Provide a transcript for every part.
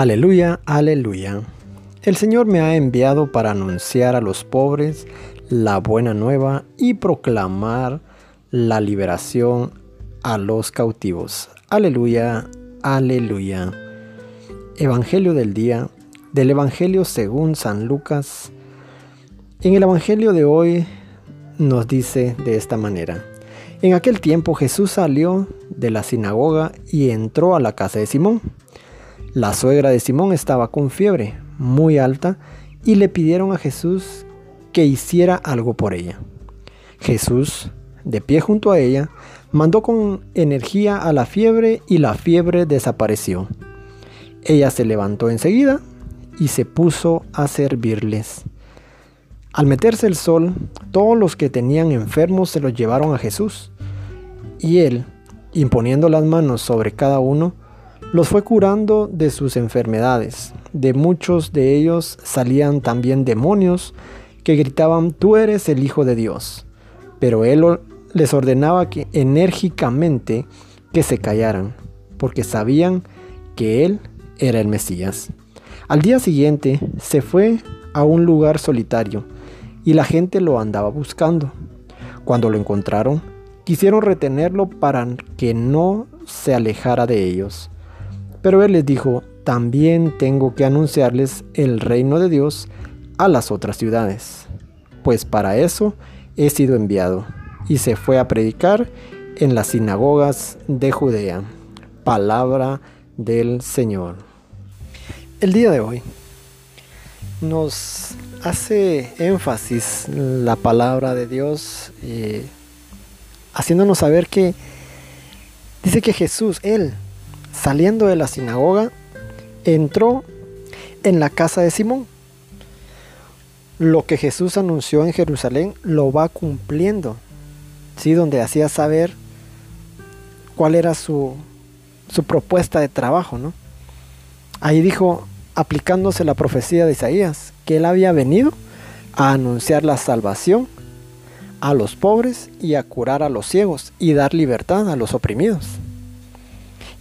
Aleluya, aleluya. El Señor me ha enviado para anunciar a los pobres la buena nueva y proclamar la liberación a los cautivos. Aleluya, aleluya. Evangelio del día, del Evangelio según San Lucas. En el Evangelio de hoy nos dice de esta manera. En aquel tiempo Jesús salió de la sinagoga y entró a la casa de Simón. La suegra de Simón estaba con fiebre muy alta y le pidieron a Jesús que hiciera algo por ella. Jesús, de pie junto a ella, mandó con energía a la fiebre y la fiebre desapareció. Ella se levantó enseguida y se puso a servirles. Al meterse el sol, todos los que tenían enfermos se los llevaron a Jesús, y él, imponiendo las manos sobre cada uno, los fue curando de sus enfermedades. De muchos de ellos salían también demonios que gritaban, tú eres el Hijo de Dios. Pero él les ordenaba que enérgicamente que se callaran, porque sabían que él era el Mesías. Al día siguiente se fue a un lugar solitario y la gente lo andaba buscando. Cuando lo encontraron, quisieron retenerlo para que no se alejara de ellos. Pero él les dijo, también tengo que anunciarles el reino de Dios a las otras ciudades, pues para eso he sido enviado. Y se fue a predicar en las sinagogas de Judea. Palabra del Señor. El día de hoy nos hace énfasis la palabra de Dios, eh, haciéndonos saber que dice que Jesús, Él, saliendo de la sinagoga, entró en la casa de Simón. Lo que Jesús anunció en Jerusalén lo va cumpliendo, ¿sí? donde hacía saber cuál era su, su propuesta de trabajo. ¿no? Ahí dijo, aplicándose la profecía de Isaías, que él había venido a anunciar la salvación a los pobres y a curar a los ciegos y dar libertad a los oprimidos.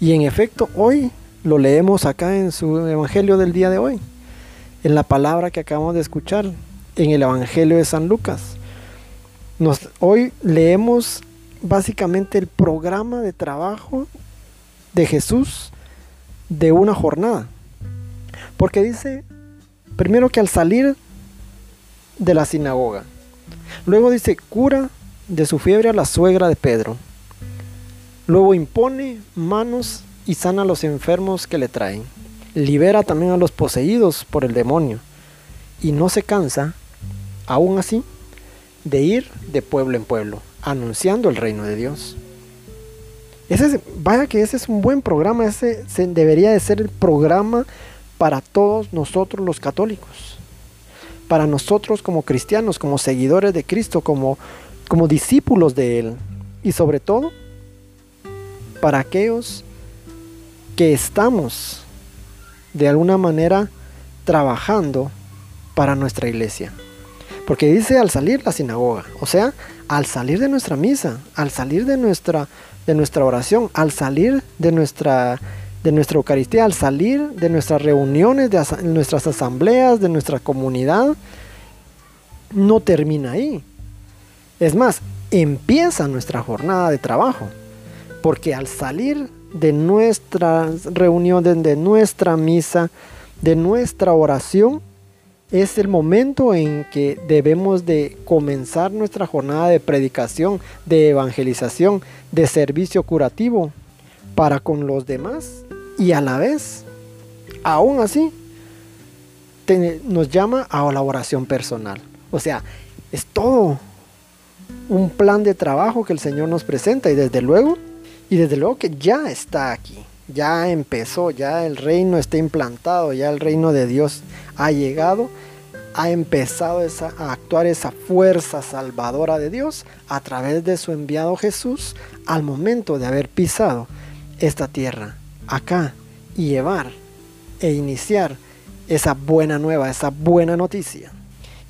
Y en efecto, hoy lo leemos acá en su Evangelio del día de hoy, en la palabra que acabamos de escuchar, en el Evangelio de San Lucas. Nos, hoy leemos básicamente el programa de trabajo de Jesús de una jornada. Porque dice, primero que al salir de la sinagoga, luego dice, cura de su fiebre a la suegra de Pedro. Luego impone manos y sana a los enfermos que le traen. Libera también a los poseídos por el demonio. Y no se cansa, aún así, de ir de pueblo en pueblo, anunciando el reino de Dios. Ese vaya que ese es un buen programa, ese debería de ser el programa para todos nosotros los católicos. Para nosotros como cristianos, como seguidores de Cristo, como, como discípulos de Él. Y sobre todo, para aquellos que estamos de alguna manera trabajando para nuestra iglesia. Porque dice al salir la sinagoga, o sea, al salir de nuestra misa, al salir de nuestra, de nuestra oración, al salir de nuestra, de nuestra Eucaristía, al salir de nuestras reuniones, de nuestras asambleas, de nuestra comunidad, no termina ahí. Es más, empieza nuestra jornada de trabajo. Porque al salir de nuestras reuniones, de nuestra misa, de nuestra oración, es el momento en que debemos de comenzar nuestra jornada de predicación, de evangelización, de servicio curativo para con los demás y a la vez, aún así, nos llama a la oración personal. O sea, es todo un plan de trabajo que el Señor nos presenta y desde luego y desde luego que ya está aquí, ya empezó, ya el reino está implantado, ya el reino de Dios ha llegado, ha empezado a actuar esa fuerza salvadora de Dios a través de su enviado Jesús al momento de haber pisado esta tierra acá y llevar e iniciar esa buena nueva, esa buena noticia.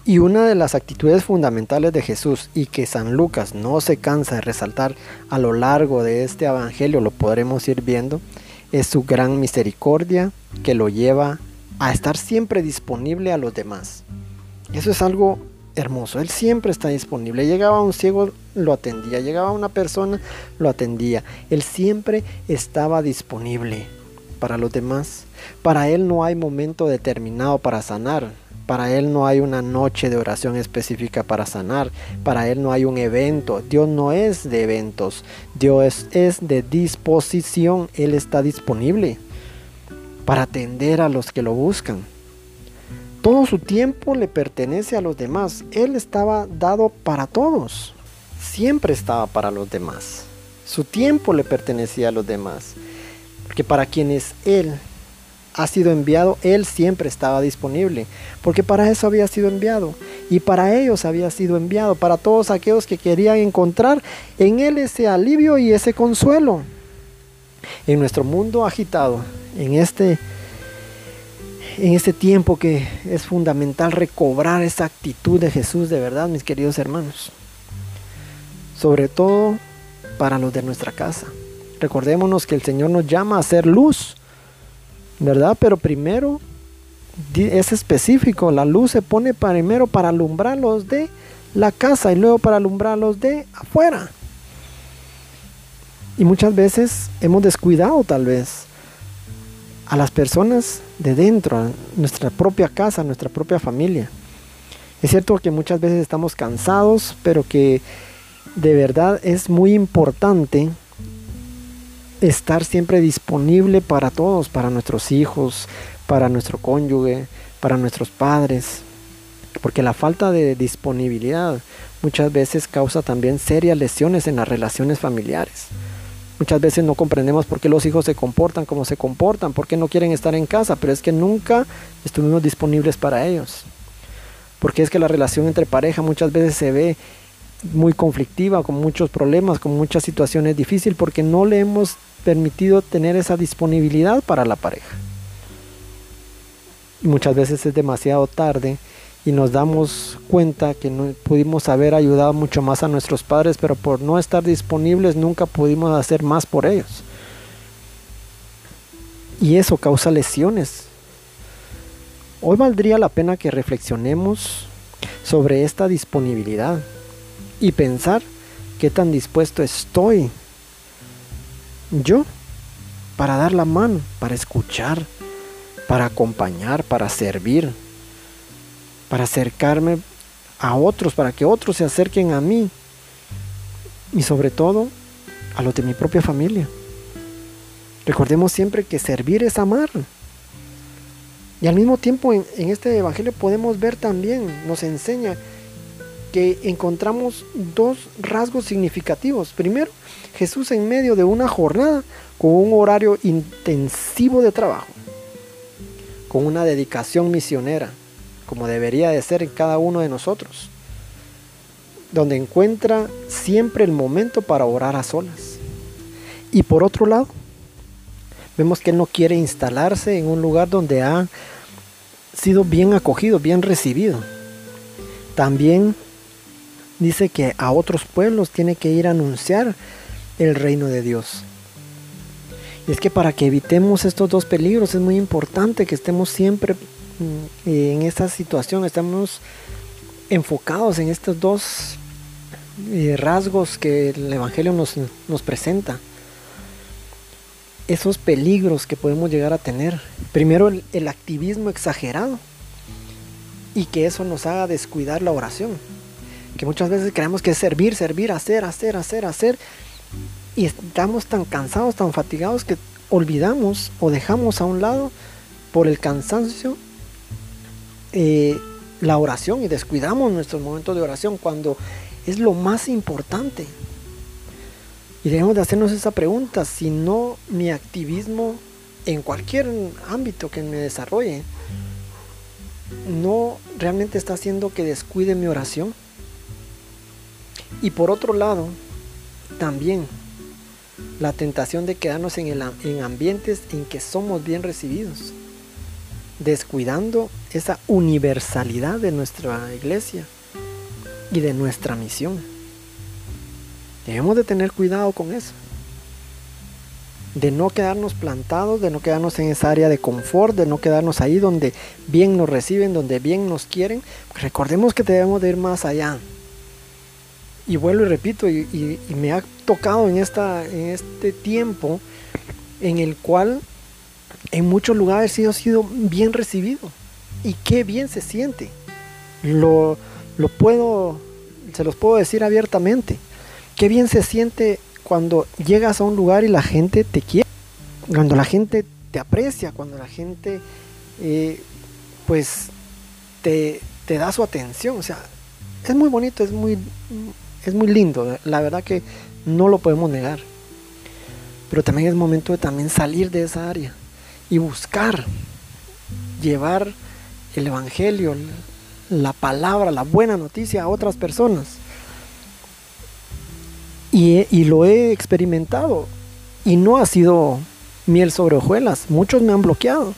Y una de las actitudes fundamentales de Jesús y que San Lucas no se cansa de resaltar a lo largo de este Evangelio, lo podremos ir viendo, es su gran misericordia que lo lleva a estar siempre disponible a los demás. Eso es algo hermoso. Él siempre está disponible. Llegaba un ciego, lo atendía. Llegaba una persona, lo atendía. Él siempre estaba disponible para los demás. Para Él no hay momento determinado para sanar. Para Él no hay una noche de oración específica para sanar. Para Él no hay un evento. Dios no es de eventos. Dios es de disposición. Él está disponible para atender a los que lo buscan. Todo su tiempo le pertenece a los demás. Él estaba dado para todos. Siempre estaba para los demás. Su tiempo le pertenecía a los demás. Porque para quienes Él ha sido enviado, Él siempre estaba disponible. Porque para eso había sido enviado. Y para ellos había sido enviado. Para todos aquellos que querían encontrar en Él ese alivio y ese consuelo. En nuestro mundo agitado, en este en este tiempo que es fundamental recobrar esa actitud de Jesús de verdad, mis queridos hermanos. Sobre todo para los de nuestra casa. Recordémonos que el Señor nos llama a hacer luz, ¿verdad? Pero primero es específico, la luz se pone primero para alumbrar los de la casa y luego para alumbrar los de afuera. Y muchas veces hemos descuidado tal vez a las personas de dentro, a nuestra propia casa, a nuestra propia familia. Es cierto que muchas veces estamos cansados, pero que de verdad es muy importante estar siempre disponible para todos, para nuestros hijos, para nuestro cónyuge, para nuestros padres, porque la falta de disponibilidad muchas veces causa también serias lesiones en las relaciones familiares. Muchas veces no comprendemos por qué los hijos se comportan como se comportan, por qué no quieren estar en casa, pero es que nunca estuvimos disponibles para ellos. Porque es que la relación entre pareja muchas veces se ve muy conflictiva, con muchos problemas, con muchas situaciones difíciles, porque no le hemos permitido tener esa disponibilidad para la pareja. Muchas veces es demasiado tarde y nos damos cuenta que no pudimos haber ayudado mucho más a nuestros padres, pero por no estar disponibles nunca pudimos hacer más por ellos. Y eso causa lesiones. Hoy valdría la pena que reflexionemos sobre esta disponibilidad y pensar qué tan dispuesto estoy yo para dar la mano, para escuchar, para acompañar, para servir para acercarme a otros, para que otros se acerquen a mí y sobre todo a los de mi propia familia. Recordemos siempre que servir es amar. Y al mismo tiempo en, este Evangelio podemos ver también, nos enseña que encontramos dos rasgos significativos. Primero, Jesús en medio de una jornada con un horario intensivo de trabajo, con una dedicación misionera, como debería de ser en cada uno de nosotros, donde encuentra siempre el momento para orar a solas. Y por otro lado, vemos que Él no quiere instalarse en un lugar donde ha sido bien acogido, bien recibido. También dice que a otros pueblos tiene que ir a anunciar el reino de Dios. Y es que para que evitemos estos dos peligros es muy importante que estemos siempre en esta situación estamos enfocados en estos dos eh, rasgos que el Evangelio nos, nos presenta. Esos peligros que podemos llegar a tener. Primero el activismo exagerado y que eso nos haga descuidar la oración. Que muchas veces creemos que es servir, servir, hacer, hacer, hacer, hacer. Y estamos tan cansados, tan fatigados que olvidamos o dejamos a un lado por el cansancio eh, la oración y descuidamos nuestros momentos de oración cuando es lo más importante. Y debemos de hacernos esa pregunta, si no mi activismo en cualquier ámbito que me desarrolle, no realmente está haciendo que descuide mi oración. Y por otro lado, también la tentación de quedarnos en, el, en ambientes en que somos bien recibidos descuidando esa universalidad de nuestra iglesia y de nuestra misión. Debemos de tener cuidado con eso. de no quedarnos plantados, de no quedarnos en esa área de confort, de no quedarnos ahí donde bien nos reciben, donde bien nos quieren. Recordemos que debemos de ir más allá. Y vuelvo y repito, y, me ha tocado en, esta, en este tiempo en el cual en muchos lugares he sido bien recibido. Y qué bien se siente. Lo, lo puedo, se los puedo decir abiertamente. Qué bien se siente cuando llegas a un lugar y la gente te quiere, cuando la gente te aprecia, cuando la gente eh, pues te, da su atención. O sea, es muy bonito, es muy, es muy lindo. La verdad que no lo podemos negar. Pero también es momento de también salir de esa área y buscar llevar el Evangelio, la palabra, la buena noticia a otras personas. Y, lo he experimentado. Y no ha sido miel sobre hojuelas. Muchos me han bloqueado.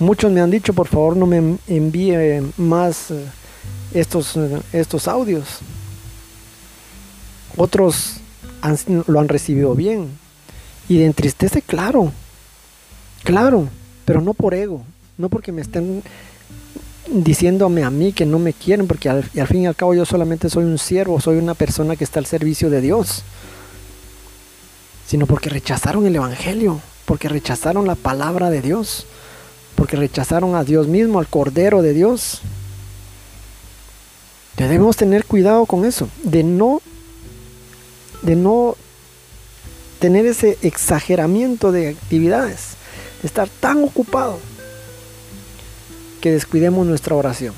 Muchos me han dicho, por favor, no me envíe más eh, estos, eh, estos audios. Otros lo han recibido bien. Y de entristece, claro. Claro, pero no por ego. No porque me estén diciéndome a mí que no me quieren, porque al, fin y al cabo yo solamente soy un siervo, soy una persona que está al servicio de Dios, sino porque rechazaron el Evangelio, porque rechazaron la palabra de Dios, porque rechazaron a Dios mismo, al Cordero de Dios. Debemos tener cuidado con eso, de no, de no tener ese exageramiento de actividades, de estar tan ocupado que descuidemos nuestra oración.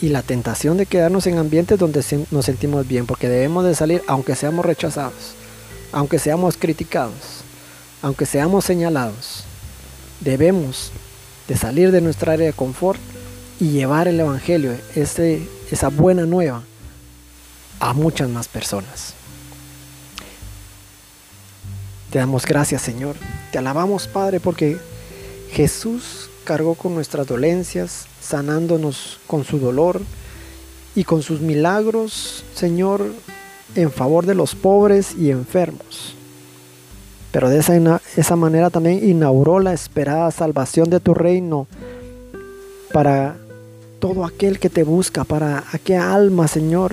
Y la tentación de quedarnos en ambientes donde nos sentimos bien, porque debemos de salir aunque seamos rechazados, aunque seamos criticados, aunque seamos señalados. Debemos de salir de nuestra área de confort y llevar el Evangelio, ese, esa buena nueva, a muchas más personas. Te damos gracias Señor, te alabamos Padre porque Jesús cargó con nuestras dolencias, sanándonos con su dolor y con sus milagros, Señor, en favor de los pobres y enfermos. Pero de esa, esa manera también inauguró la esperada salvación de tu reino para todo aquel que te busca, para aquella alma, Señor,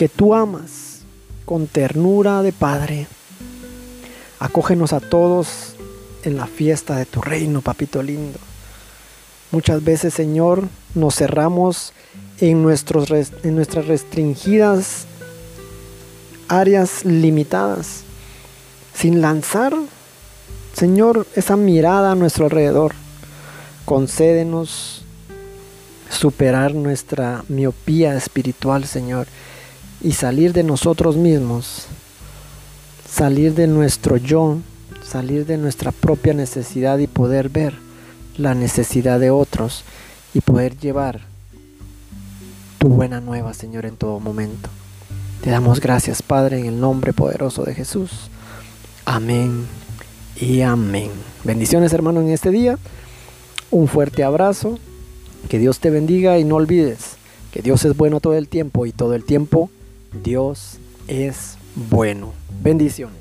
que tú amas con ternura de Padre. Acógenos a todos en la fiesta de tu reino, papito lindo. Muchas veces, Señor, nos cerramos en, nuestros, en nuestras restringidas áreas limitadas, sin lanzar, Señor, esa mirada a nuestro alrededor. Concédenos superar nuestra miopía espiritual, Señor, y salir de nosotros mismos, salir de nuestro yo salir de nuestra propia necesidad y poder ver la necesidad de otros y poder llevar tu buena nueva, Señor, en todo momento. Te damos gracias, Padre, en el nombre poderoso de Jesús. Amén y amén. Bendiciones, hermano, en este día. Un fuerte abrazo. Que Dios te bendiga y no olvides que Dios es bueno todo el tiempo y todo el tiempo Dios es bueno. Bendiciones.